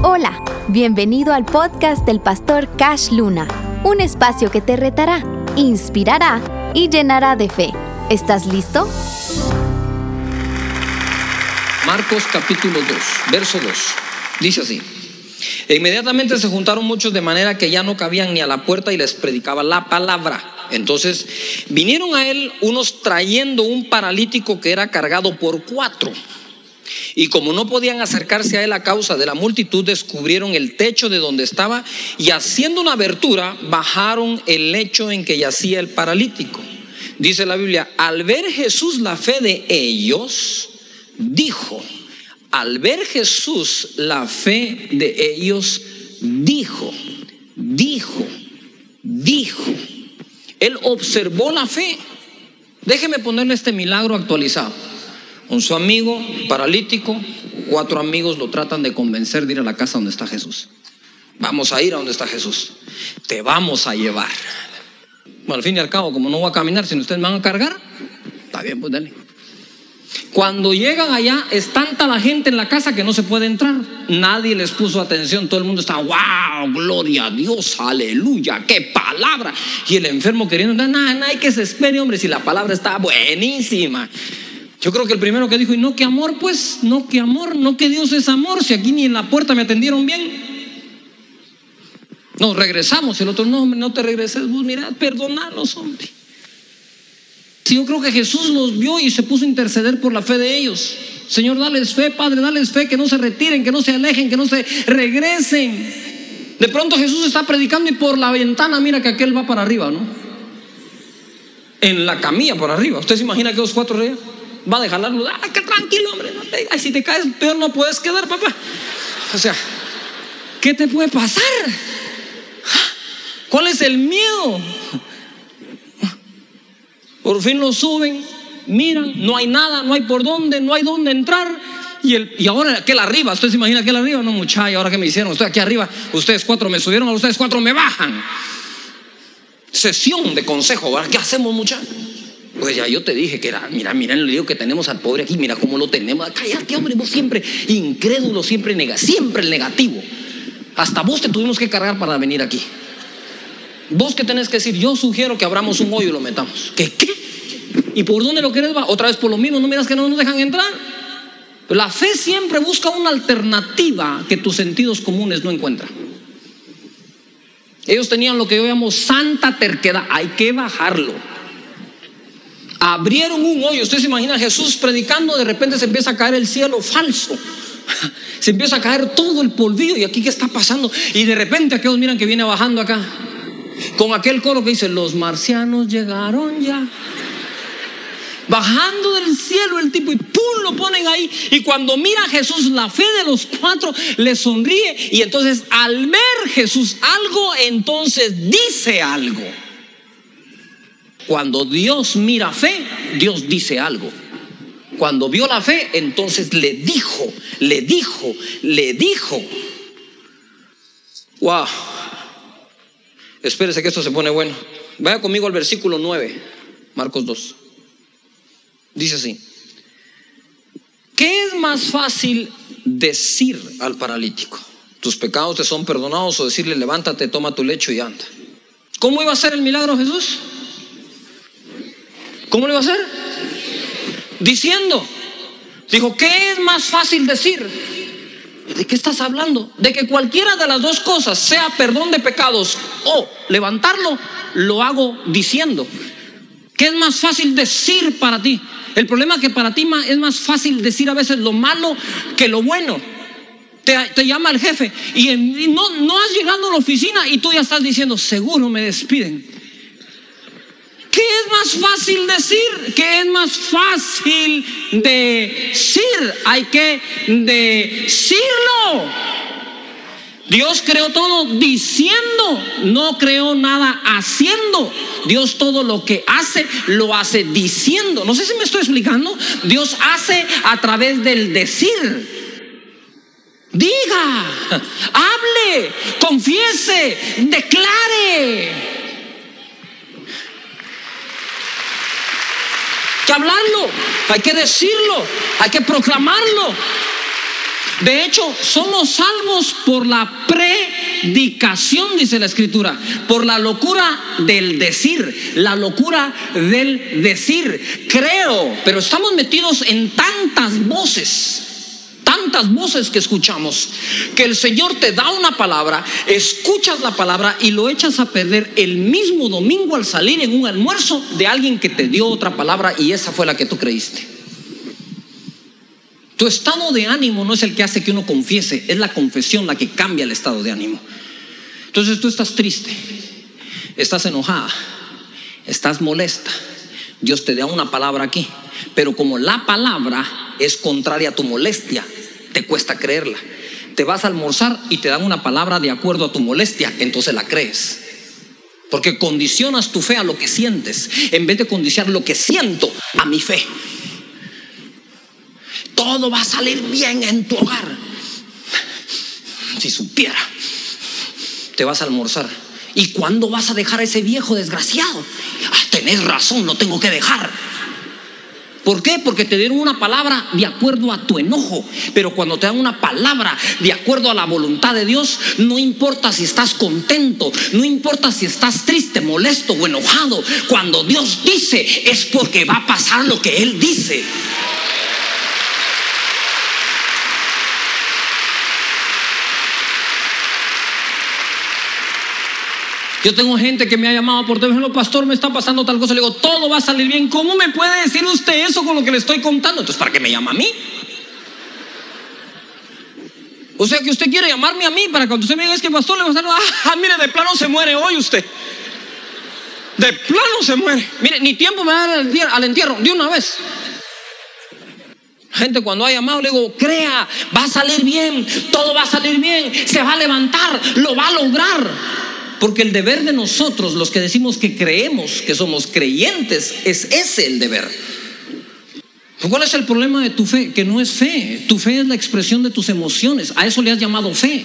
Hola, bienvenido al podcast del pastor Cash Luna, un espacio que te retará, inspirará y llenará de fe. ¿Estás listo? Marcos capítulo 2, verso 2. Dice así. E inmediatamente se juntaron muchos de manera que ya no cabían ni a la puerta y les predicaba la palabra. Entonces vinieron a él unos trayendo un paralítico que era cargado por cuatro. Y como no podían acercarse a él a causa de la multitud, descubrieron el techo de donde estaba y haciendo una abertura, bajaron el lecho en que yacía el paralítico. Dice la Biblia, al ver Jesús la fe de ellos, dijo, al ver Jesús la fe de ellos, dijo, dijo, dijo. Él observó la fe. Déjeme ponerle este milagro actualizado. Un su amigo paralítico, cuatro amigos lo tratan de convencer de ir a la casa donde está Jesús. Vamos a ir a donde está Jesús. Te vamos a llevar. Bueno, al fin y al cabo, como no voy a caminar, si ustedes me van a cargar, está bien, pues dale. Cuando llegan allá, es tanta la gente en la casa que no se puede entrar. Nadie les puso atención. Todo el mundo está, wow, gloria a Dios, aleluya, qué palabra. Y el enfermo queriendo, nada, nada, que se espere, hombre, si la palabra está buenísima. Yo creo que el primero que dijo, y no que amor, pues, no que amor, no que Dios es amor, si aquí ni en la puerta me atendieron bien. Nos regresamos, el otro, no, hombre, no te regreses, vos, mira, perdonalos, hombre. Si yo creo que Jesús los vio y se puso a interceder por la fe de ellos. Señor, dales fe, Padre, dales fe, que no se retiren, que no se alejen, que no se regresen. De pronto Jesús está predicando y por la ventana mira que aquel va para arriba, ¿no? En la camilla por arriba. ¿Usted se imagina que los cuatro reyes? Va a dejarlo. Ah, que tranquilo, hombre. No te, ay, si te caes peor no puedes quedar, papá. O sea, ¿qué te puede pasar? ¿Cuál es el miedo? Por fin lo suben, miran, no hay nada, no hay por dónde, no hay dónde entrar. Y, el, y ahora aquel arriba, ¿usted se imagina aquel arriba? No, muchacha, ahora que me hicieron, estoy aquí arriba, ustedes cuatro me subieron, a ustedes cuatro me bajan. Sesión de consejo. ¿qué hacemos, muchachos? Pues ya yo te dije que era, mira, mira el lío que tenemos al pobre aquí, mira cómo lo tenemos. Cállate, hombre, vos siempre incrédulo, siempre negativo, siempre el negativo. Hasta vos te tuvimos que cargar para venir aquí. Vos que tenés que decir, yo sugiero que abramos un hoyo y lo metamos. ¿Qué? ¿Y por dónde lo querés? Otra vez por lo mismo, no miras que no nos dejan entrar. La fe siempre busca una alternativa que tus sentidos comunes no encuentran. Ellos tenían lo que yo llamo santa terquedad. Hay que bajarlo abrieron un hoyo. Usted se imagina Jesús predicando, de repente se empieza a caer el cielo falso. Se empieza a caer todo el polvillo y aquí qué está pasando. Y de repente aquellos miran que viene bajando acá. Con aquel coro que dice, los marcianos llegaron ya. Bajando del cielo el tipo y ¡pum! lo ponen ahí. Y cuando mira Jesús, la fe de los cuatro le sonríe. Y entonces al ver Jesús algo, entonces dice algo. Cuando Dios mira fe, Dios dice algo. Cuando vio la fe, entonces le dijo, le dijo, le dijo. Wow. Espérese que esto se pone bueno. Vaya conmigo al versículo 9, Marcos 2. Dice así. ¿Qué es más fácil decir al paralítico? Tus pecados te son perdonados o decirle levántate, toma tu lecho y anda. ¿Cómo iba a ser el milagro Jesús? ¿Cómo lo iba a hacer? Diciendo. Dijo, ¿qué es más fácil decir? ¿De qué estás hablando? De que cualquiera de las dos cosas, sea perdón de pecados o levantarlo, lo hago diciendo. ¿Qué es más fácil decir para ti? El problema es que para ti es más fácil decir a veces lo malo que lo bueno. Te, llama el jefe y, no, no has llegado a la oficina y tú ya estás diciendo, seguro me despiden. ¿Qué es más fácil decir? ¿Qué es más fácil decir? Hay que decirlo. Dios creó todo diciendo, no creó nada haciendo. Dios todo lo que hace, lo hace diciendo. No sé si me estoy explicando. Dios hace a través del decir. Diga, hable, confiese, declare. Que hablarlo, hay que decirlo, hay que proclamarlo. De hecho, somos salvos por la predicación, dice la escritura, por la locura del decir, la locura del decir. Creo, pero estamos metidos en tantas voces tantas voces que escuchamos, que el Señor te da una palabra, escuchas la palabra y lo echas a perder el mismo domingo al salir en un almuerzo de alguien que te dio otra palabra y esa fue la que tú creíste. Tu estado de ánimo no es el que hace que uno confiese, es la confesión la que cambia el estado de ánimo. Entonces tú estás triste, estás enojada, estás molesta. Dios te da una palabra aquí, pero como la palabra es contraria a tu molestia, te cuesta creerla. Te vas a almorzar y te dan una palabra de acuerdo a tu molestia, entonces la crees. Porque condicionas tu fe a lo que sientes, en vez de condicionar lo que siento a mi fe. Todo va a salir bien en tu hogar. Si supiera, te vas a almorzar. ¿Y cuándo vas a dejar a ese viejo desgraciado? Ah, tenés razón, no tengo que dejar. ¿Por qué? Porque te dieron una palabra de acuerdo a tu enojo. Pero cuando te dan una palabra de acuerdo a la voluntad de Dios, no importa si estás contento, no importa si estás triste, molesto o enojado. Cuando Dios dice, es porque va a pasar lo que Él dice. Yo tengo gente que me ha llamado por teléfono, pastor, me está pasando tal cosa. Le digo, todo va a salir bien. ¿Cómo me puede decir usted eso con lo que le estoy contando? Entonces, ¿para qué me llama a mí? O sea que usted quiere llamarme a mí para cuando usted me diga, es que pastor, le va a estar, ah, mire, de plano se muere hoy usted. De plano se muere. Mire, ni tiempo me da al entierro, de una vez. Gente cuando ha llamado le digo, crea, va a salir bien, todo va a salir bien, se va a levantar, lo va a lograr. Porque el deber de nosotros, los que decimos que creemos, que somos creyentes, es ese el deber. ¿Cuál es el problema de tu fe? Que no es fe. Tu fe es la expresión de tus emociones. A eso le has llamado fe.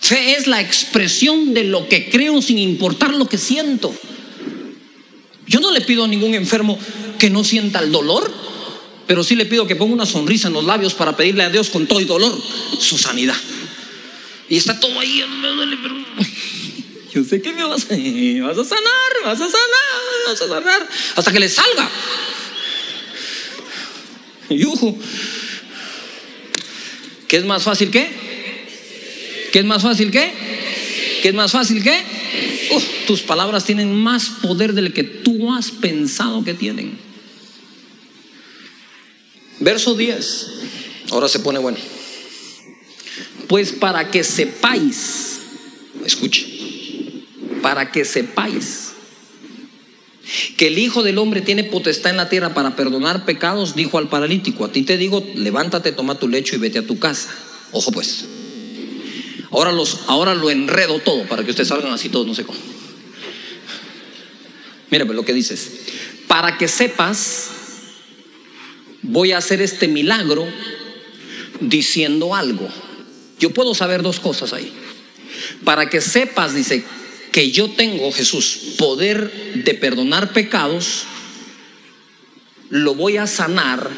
Fe es la expresión de lo que creo sin importar lo que siento. Yo no le pido a ningún enfermo que no sienta el dolor, pero sí le pido que ponga una sonrisa en los labios para pedirle a Dios con todo y dolor su sanidad. Y está todo ahí, me duele, pero yo sé que me vas a, sanar, vas a sanar, vas a sanar, hasta que le salga. Yujo. ¿Qué es más fácil que? ¿Qué es más fácil que? ¿Qué es más fácil que? tus palabras tienen más poder del que tú has pensado que tienen. Verso 10. Ahora se pone bueno. Pues para que sepáis, escuche, para que sepáis que el Hijo del Hombre tiene potestad en la tierra para perdonar pecados, dijo al paralítico, a ti te digo, levántate, toma tu lecho y vete a tu casa. Ojo pues. Ahora, los, ahora lo enredo todo para que ustedes salgan así todos, no sé cómo. Mira pues lo que dices. Para que sepas, voy a hacer este milagro diciendo algo. Yo puedo saber dos cosas ahí. Para que sepas, dice, que yo tengo, Jesús, poder de perdonar pecados, lo voy a sanar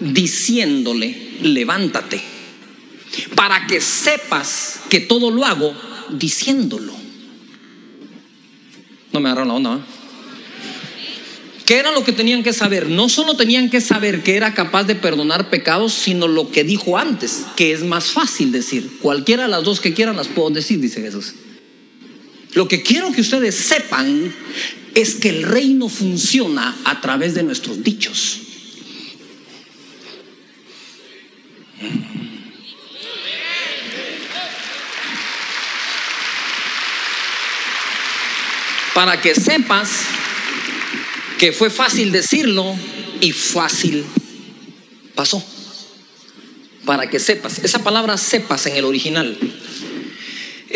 diciéndole, levántate, para que sepas que todo lo hago diciéndolo. No me agarraron la onda. ¿Qué era lo que tenían que saber? No solo tenían que saber que era capaz de perdonar pecados, sino lo que dijo antes, que es más fácil decir. Cualquiera de las dos que quieran las puedo decir, dice Jesús. Lo que quiero que ustedes sepan es que el reino funciona a través de nuestros dichos. Para que sepas que fue fácil decirlo y fácil pasó. Para que sepas. Esa palabra sepas en el original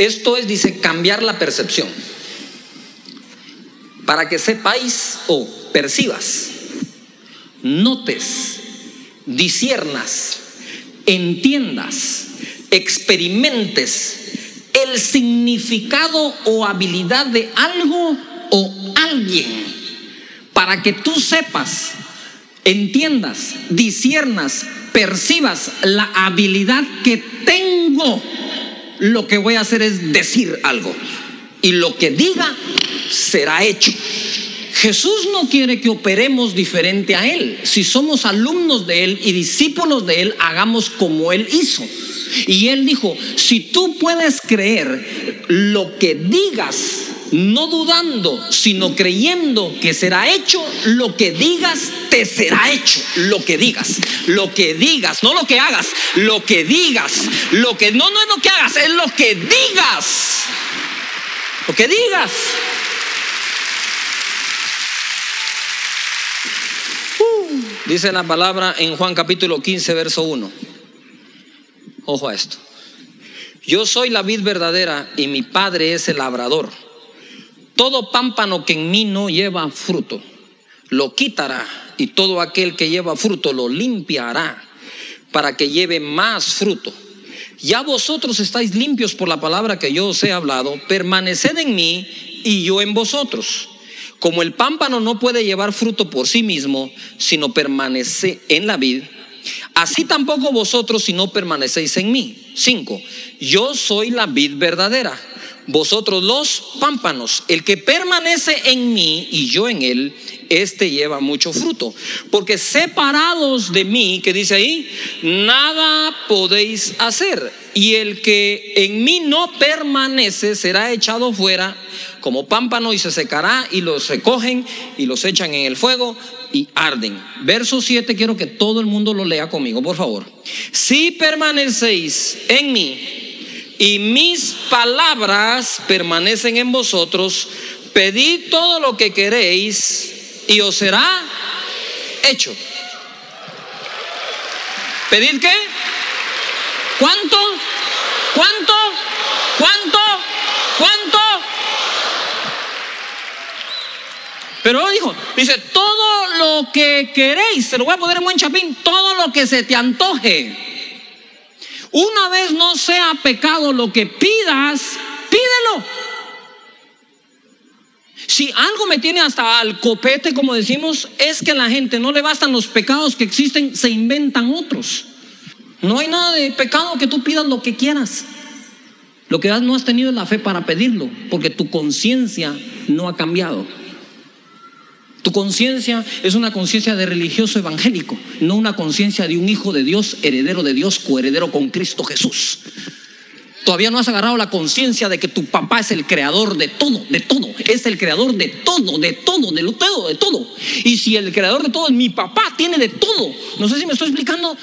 esto es, dice, cambiar la percepción. Para que sepáis o percibas, notes, disiernas, entiendas, experimentes el significado o habilidad de algo o alguien. Para que tú sepas, entiendas, disiernas, percibas la habilidad que tengo, lo que voy a hacer es decir algo. Y lo que diga será hecho. Jesús no quiere que operemos diferente a Él. Si somos alumnos de Él y discípulos de Él, hagamos como Él hizo. Y Él dijo, si tú puedes creer lo que digas, no dudando, sino creyendo que será hecho, lo que digas te será hecho. Lo que digas, lo que digas, no lo que hagas, lo que digas, lo que no, no es lo que hagas, es lo que digas. Lo que digas. Dice la palabra en Juan capítulo 15, verso 1. Ojo a esto. Yo soy la vid verdadera y mi padre es el labrador. Todo pámpano que en mí no lleva fruto, lo quitará y todo aquel que lleva fruto lo limpiará para que lleve más fruto. Ya vosotros estáis limpios por la palabra que yo os he hablado, permaneced en mí y yo en vosotros. Como el pámpano no puede llevar fruto por sí mismo, sino permanece en la vid, así tampoco vosotros si no permanecéis en mí. Cinco, yo soy la vid verdadera, vosotros los pámpanos. El que permanece en mí y yo en él, este lleva mucho fruto. Porque separados de mí, que dice ahí, nada podéis hacer. Y el que en mí no permanece será echado fuera como pámpano y se secará y los recogen y los echan en el fuego y arden. Verso 7 quiero que todo el mundo lo lea conmigo, por favor. Si permanecéis en mí y mis palabras permanecen en vosotros, pedid todo lo que queréis y os será hecho. ¿Pedid qué? ¿Cuánto? ¿Cuánto? ¿Cuánto? ¿Cuánto? Pero dijo, dice, todo lo que queréis, se lo voy a poner en buen chapín, todo lo que se te antoje. Una vez no sea pecado lo que pidas, pídelo. Si algo me tiene hasta al copete, como decimos, es que a la gente no le bastan los pecados que existen, se inventan otros. No hay nada de pecado que tú pidas lo que quieras. Lo que no has tenido es la fe para pedirlo, porque tu conciencia no ha cambiado. Tu conciencia es una conciencia de religioso evangélico, no una conciencia de un hijo de Dios, heredero de Dios, coheredero con Cristo Jesús. Todavía no has agarrado la conciencia de que tu papá es el creador de todo, de todo. Es el creador de todo, de todo, de todo, de todo. Y si el creador de todo es mi papá, tiene de todo. No sé si me estoy explicando.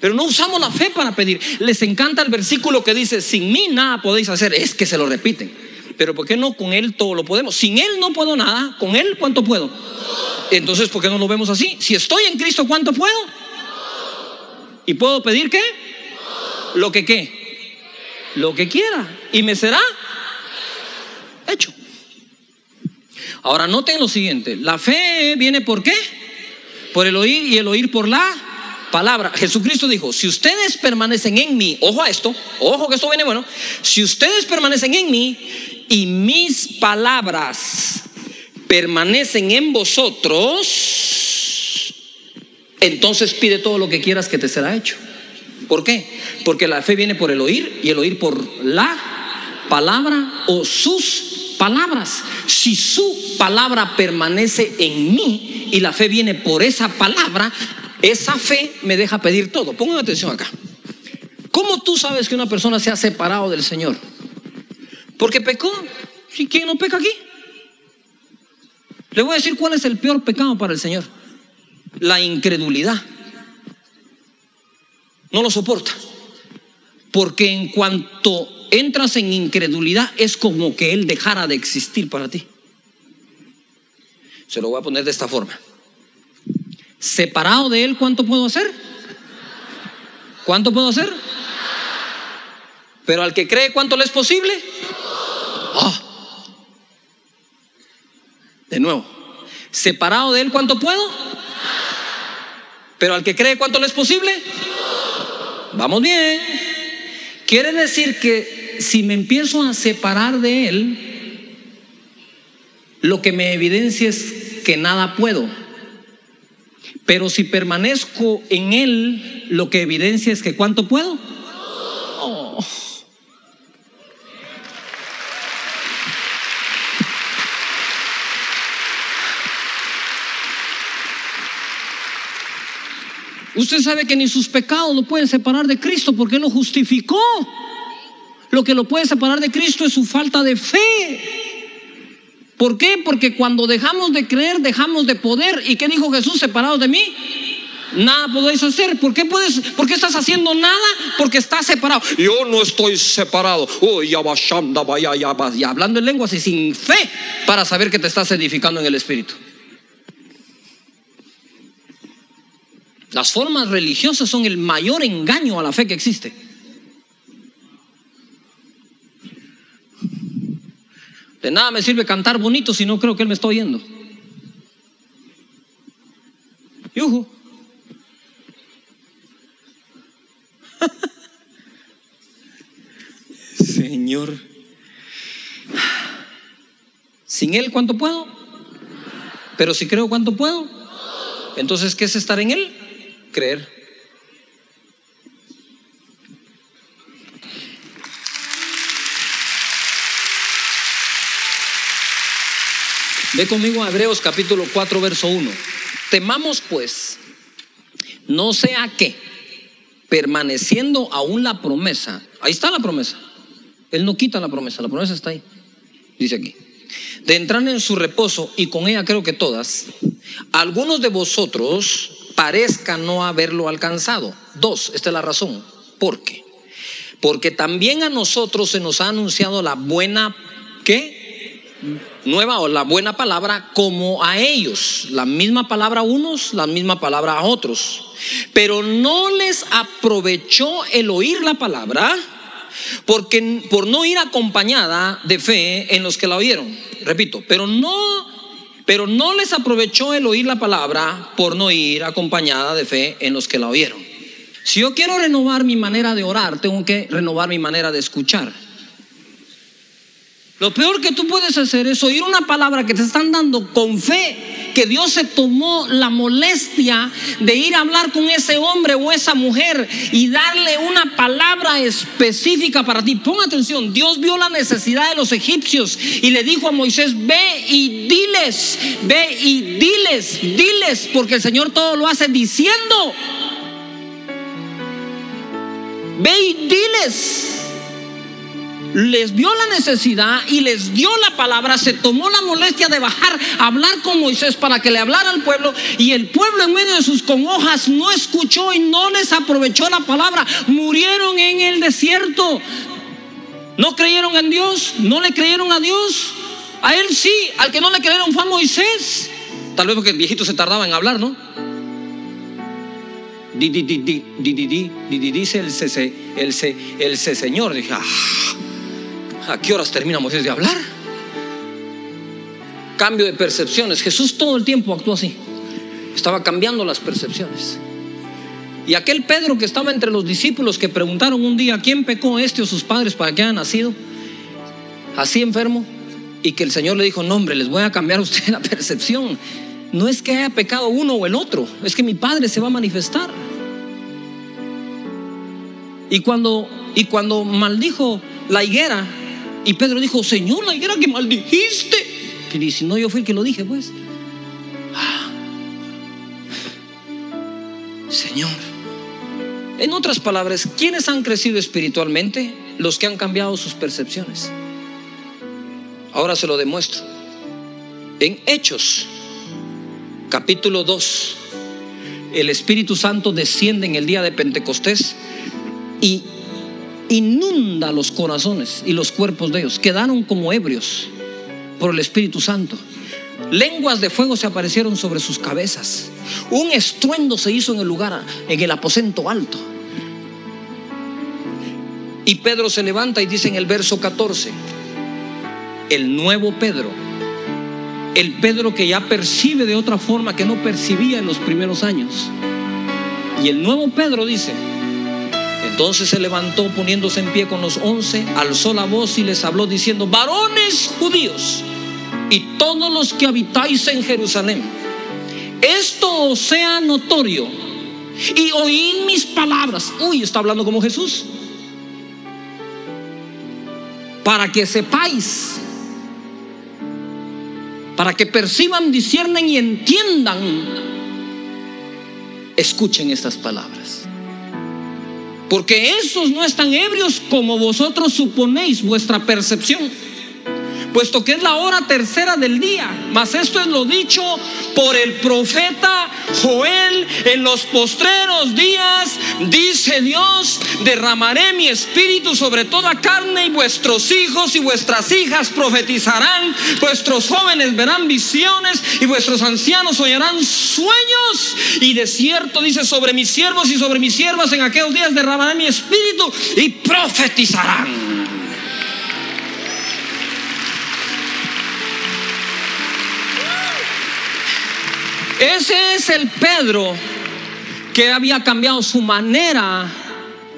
Pero no usamos la fe para pedir. Les encanta el versículo que dice, sin mí nada podéis hacer. Es que se lo repiten. Pero ¿por qué no con Él todo lo podemos? Sin Él no puedo nada. ¿Con Él cuánto puedo? Entonces, ¿por qué no lo vemos así? Si estoy en Cristo, ¿cuánto puedo? ¿Y puedo pedir qué? Lo que qué? Lo que quiera. Y me será hecho. Ahora noten lo siguiente. La fe viene por qué? Por el oír y el oír por la palabra. Jesucristo dijo, si ustedes permanecen en mí, ojo a esto, ojo que esto viene bueno, si ustedes permanecen en mí y mis palabras permanecen en vosotros, entonces pide todo lo que quieras que te será hecho. ¿Por qué? Porque la fe viene por el oír y el oír por la palabra o sus palabras. Si su palabra permanece en mí y la fe viene por esa palabra, esa fe me deja pedir todo. Pongan atención acá. ¿Cómo tú sabes que una persona se ha separado del Señor? Porque pecó. ¿Y quién no peca aquí? Le voy a decir cuál es el peor pecado para el Señor. La incredulidad. No lo soporta. Porque en cuanto entras en incredulidad es como que Él dejara de existir para ti. Se lo voy a poner de esta forma. Separado de Él, ¿cuánto puedo hacer? ¿Cuánto puedo hacer? Pero al que cree, ¿cuánto le es posible? Nuevo, separado de Él, ¿cuánto puedo? Pero al que cree, ¿cuánto le es posible? Vamos bien. Quiere decir que si me empiezo a separar de Él, lo que me evidencia es que nada puedo. Pero si permanezco en Él, lo que evidencia es que ¿cuánto puedo? Usted sabe que ni sus pecados lo pueden separar de Cristo porque Él lo justificó. Lo que lo puede separar de Cristo es su falta de fe. ¿Por qué? Porque cuando dejamos de creer, dejamos de poder. ¿Y qué dijo Jesús? Separados de mí, nada podéis hacer. ¿Por qué, puedes, ¿Por qué estás haciendo nada? Porque estás separado. Yo no estoy separado. Oh, hablando en lenguas y sin fe para saber que te estás edificando en el Espíritu. Las formas religiosas son el mayor engaño a la fe que existe. De nada me sirve cantar bonito si no creo que Él me está oyendo. Yuhu. Señor. Sin Él, ¿cuánto puedo? Pero si creo, ¿cuánto puedo? Entonces, ¿qué es estar en Él? Creer. Ve conmigo a Hebreos capítulo 4, verso 1. Temamos pues, no sea que, permaneciendo aún la promesa, ahí está la promesa, Él no quita la promesa, la promesa está ahí, dice aquí, de entrar en su reposo y con ella creo que todas, algunos de vosotros parezca no haberlo alcanzado. Dos, esta es la razón. ¿Por qué? Porque también a nosotros se nos ha anunciado la buena, ¿qué? Nueva o la buena palabra como a ellos. La misma palabra a unos, la misma palabra a otros. Pero no les aprovechó el oír la palabra porque por no ir acompañada de fe en los que la oyeron. Repito, pero no pero no les aprovechó el oír la palabra por no ir acompañada de fe en los que la oyeron. Si yo quiero renovar mi manera de orar, tengo que renovar mi manera de escuchar. Lo peor que tú puedes hacer es oír una palabra que te están dando con fe, que Dios se tomó la molestia de ir a hablar con ese hombre o esa mujer y darle una palabra específica para ti. Pon atención, Dios vio la necesidad de los egipcios y le dijo a Moisés, ve y diles, ve y diles, diles, porque el Señor todo lo hace diciendo. Ve y diles les vio la necesidad y les dio la palabra, se tomó la molestia de bajar a hablar con Moisés para que le hablara al pueblo y el pueblo en medio de sus congojas no escuchó y no les aprovechó la palabra, murieron en el desierto. No creyeron en Dios, no le creyeron a Dios. A él sí, al que no le creyeron fue a Moisés. Tal vez porque el viejito se tardaba en hablar, ¿no? Dice el, el, el, Señor. Dije, ah, ¿A qué horas termina Moisés de hablar? Cambio de percepciones. Jesús todo el tiempo actuó así. Estaba cambiando las percepciones. Y aquel Pedro que estaba entre los discípulos que preguntaron un día, ¿quién pecó este o sus padres para que haya nacido? Así enfermo. Y que el Señor le dijo, no hombre, les voy a cambiar a usted la percepción. No es que haya pecado uno o el otro, es que mi Padre se va a manifestar. Y cuando, y cuando maldijo la higuera, y Pedro dijo, Señor, la higuera que maldijiste. Y dice, no, yo fui el que lo dije, pues. Ah. Señor. En otras palabras, ¿quiénes han crecido espiritualmente? Los que han cambiado sus percepciones. Ahora se lo demuestro. En Hechos, capítulo 2, el Espíritu Santo desciende en el día de Pentecostés y inunda los corazones y los cuerpos de ellos. Quedaron como ebrios por el Espíritu Santo. Lenguas de fuego se aparecieron sobre sus cabezas. Un estruendo se hizo en el lugar, en el aposento alto. Y Pedro se levanta y dice en el verso 14, el nuevo Pedro, el Pedro que ya percibe de otra forma que no percibía en los primeros años. Y el nuevo Pedro dice, entonces se levantó poniéndose en pie con los once, alzó la voz y les habló diciendo, varones judíos y todos los que habitáis en Jerusalén, esto sea notorio y oíd mis palabras. Uy, está hablando como Jesús. Para que sepáis, para que perciban, disciernen y entiendan, escuchen estas palabras. Porque esos no están ebrios como vosotros suponéis vuestra percepción puesto que es la hora tercera del día. Mas esto es lo dicho por el profeta Joel en los postreros días, dice Dios, derramaré mi espíritu sobre toda carne y vuestros hijos y vuestras hijas profetizarán, vuestros jóvenes verán visiones y vuestros ancianos oirán sueños y de cierto dice sobre mis siervos y sobre mis siervas en aquellos días derramaré mi espíritu y profetizarán. Ese es el Pedro que había cambiado su manera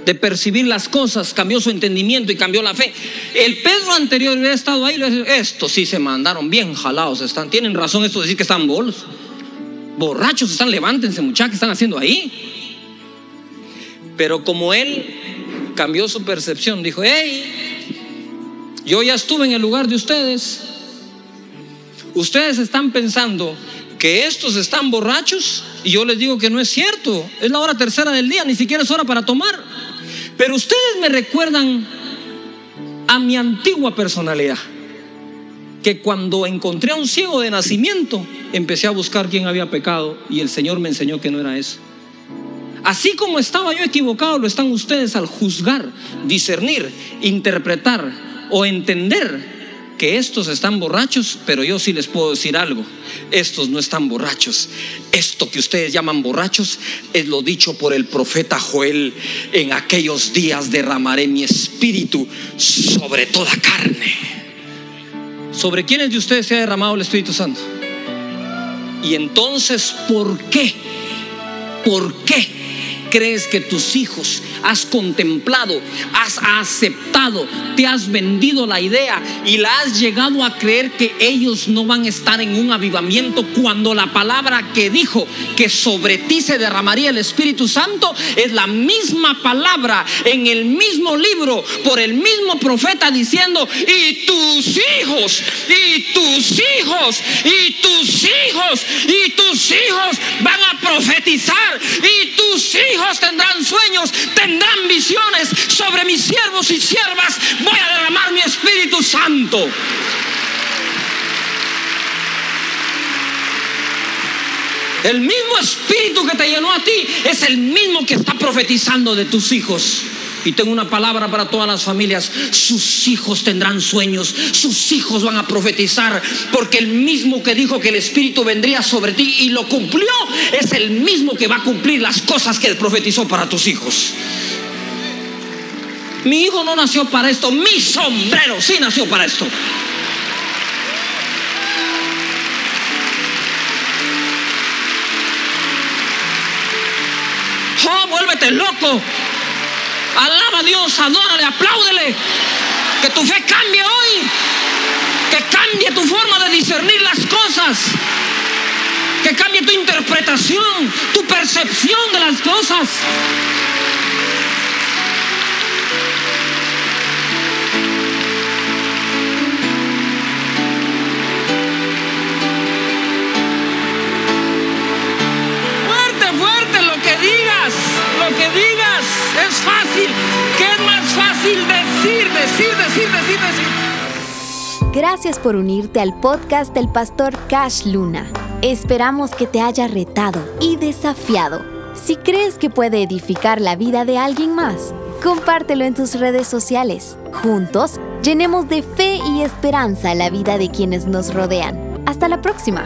de percibir las cosas, cambió su entendimiento y cambió la fe. El Pedro anterior había estado ahí, estos sí se mandaron bien jalados, están, tienen razón esto de decir que están bolos. Borrachos están, levántense muchachos, ¿qué están haciendo ahí? Pero como él cambió su percepción, dijo, hey, yo ya estuve en el lugar de ustedes. Ustedes están pensando que estos están borrachos y yo les digo que no es cierto. Es la hora tercera del día, ni siquiera es hora para tomar. Pero ustedes me recuerdan a mi antigua personalidad, que cuando encontré a un ciego de nacimiento, empecé a buscar quién había pecado y el Señor me enseñó que no era eso. Así como estaba yo equivocado, lo están ustedes al juzgar, discernir, interpretar o entender que estos están borrachos, pero yo sí les puedo decir algo. Estos no están borrachos. Esto que ustedes llaman borrachos es lo dicho por el profeta Joel. En aquellos días derramaré mi espíritu sobre toda carne. ¿Sobre quiénes de ustedes se ha derramado el Espíritu Santo? Y entonces, ¿por qué? ¿Por qué? Crees que tus hijos has contemplado, has aceptado, te has vendido la idea y la has llegado a creer que ellos no van a estar en un avivamiento cuando la palabra que dijo que sobre ti se derramaría el Espíritu Santo es la misma palabra en el mismo libro por el mismo profeta diciendo, y tus hijos, y tus hijos, y tus hijos, y tus hijos van a profetizar, y tus hijos tendrán sueños, tendrán visiones sobre mis siervos y siervas. Voy a derramar mi Espíritu Santo. El mismo espíritu que te llenó a ti es el mismo que está profetizando de tus hijos. Y tengo una palabra para todas las familias. Sus hijos tendrán sueños, sus hijos van a profetizar, porque el mismo que dijo que el Espíritu vendría sobre ti y lo cumplió, es el mismo que va a cumplir las cosas que profetizó para tus hijos. Mi hijo no nació para esto, mi sombrero sí nació para esto. Oh, vuélvete loco. Alaba a Dios, adórale, apláudele. Que tu fe cambie hoy. Que cambie tu forma de discernir las cosas. Que cambie tu interpretación, tu percepción de las cosas. Gracias por unirte al podcast del pastor Cash Luna. Esperamos que te haya retado y desafiado. Si crees que puede edificar la vida de alguien más, compártelo en tus redes sociales. Juntos, llenemos de fe y esperanza la vida de quienes nos rodean. Hasta la próxima.